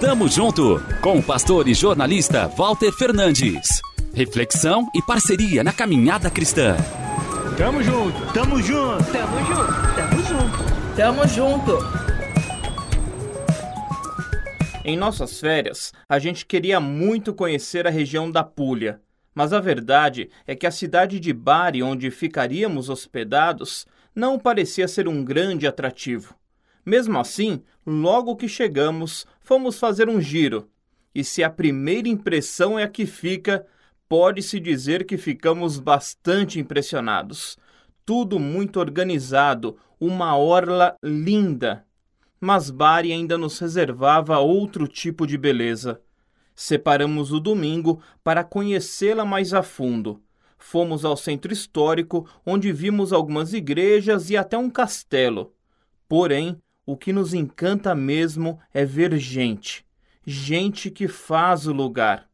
Tamo junto com o pastor e jornalista Walter Fernandes. Reflexão e parceria na caminhada cristã. Tamo junto, tamo junto, tamo junto, tamo junto, tamo junto. Em nossas férias, a gente queria muito conhecer a região da Puglia, mas a verdade é que a cidade de Bari, onde ficaríamos hospedados, não parecia ser um grande atrativo. Mesmo assim, logo que chegamos, fomos fazer um giro. E se a primeira impressão é a que fica, pode-se dizer que ficamos bastante impressionados. Tudo muito organizado, uma orla linda. Mas Bari ainda nos reservava outro tipo de beleza. Separamos o domingo para conhecê-la mais a fundo. Fomos ao centro histórico, onde vimos algumas igrejas e até um castelo. Porém, o que nos encanta mesmo é ver gente, gente que faz o lugar.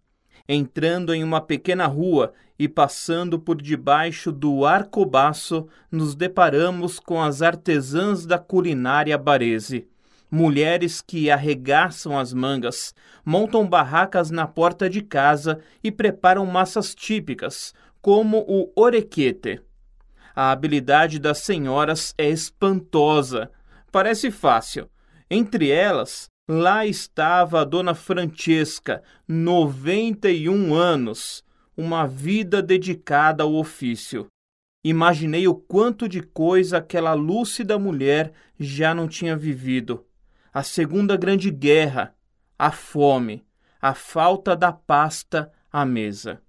Entrando em uma pequena rua e passando por debaixo do arcobaço, nos deparamos com as artesãs da culinária barese. Mulheres que arregaçam as mangas, montam barracas na porta de casa e preparam massas típicas, como o orequete. A habilidade das senhoras é espantosa Parece fácil. Entre elas, lá estava a dona Francesca, 91 anos, uma vida dedicada ao ofício. Imaginei o quanto de coisa aquela lúcida mulher já não tinha vivido. A Segunda Grande Guerra, a fome, a falta da pasta à mesa.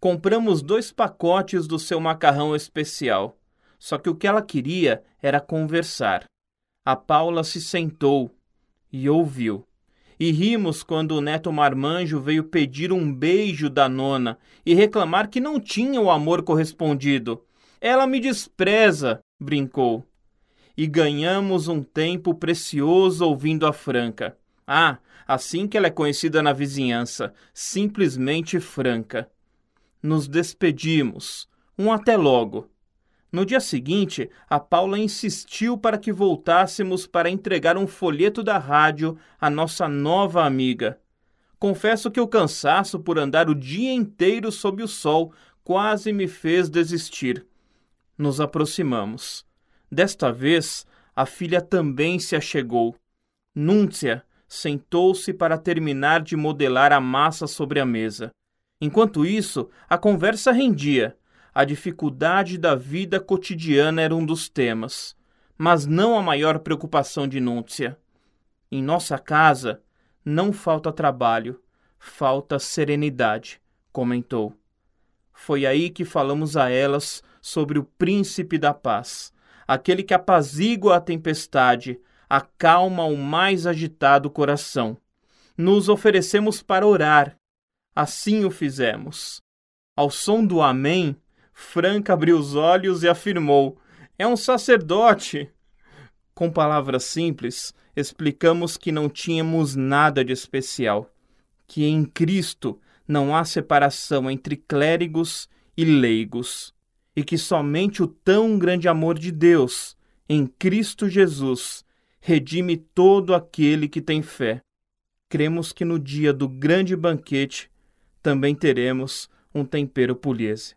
Compramos dois pacotes do seu macarrão especial. Só que o que ela queria era conversar a Paula se sentou e ouviu. E rimos quando o neto marmanjo veio pedir um beijo da nona e reclamar que não tinha o amor correspondido. Ela me despreza, brincou. E ganhamos um tempo precioso ouvindo a Franca. Ah, assim que ela é conhecida na vizinhança, simplesmente Franca. Nos despedimos. Um até logo. No dia seguinte, a Paula insistiu para que voltássemos para entregar um folheto da rádio à nossa nova amiga. Confesso que o cansaço por andar o dia inteiro sob o sol quase me fez desistir. Nos aproximamos. Desta vez, a filha também se achegou. Núncia sentou-se para terminar de modelar a massa sobre a mesa. Enquanto isso, a conversa rendia a dificuldade da vida cotidiana era um dos temas, mas não a maior preocupação de Núncia. Em nossa casa não falta trabalho, falta serenidade, comentou. Foi aí que falamos a elas sobre o príncipe da paz, aquele que apazigua a tempestade, acalma o mais agitado coração. Nos oferecemos para orar. Assim o fizemos. Ao som do Amém, Franca abriu os olhos e afirmou: É um sacerdote. Com palavras simples, explicamos que não tínhamos nada de especial, que em Cristo não há separação entre clérigos e leigos, e que somente o tão grande amor de Deus, em Cristo Jesus, redime todo aquele que tem fé. Cremos que no dia do grande banquete também teremos um tempero pugliese.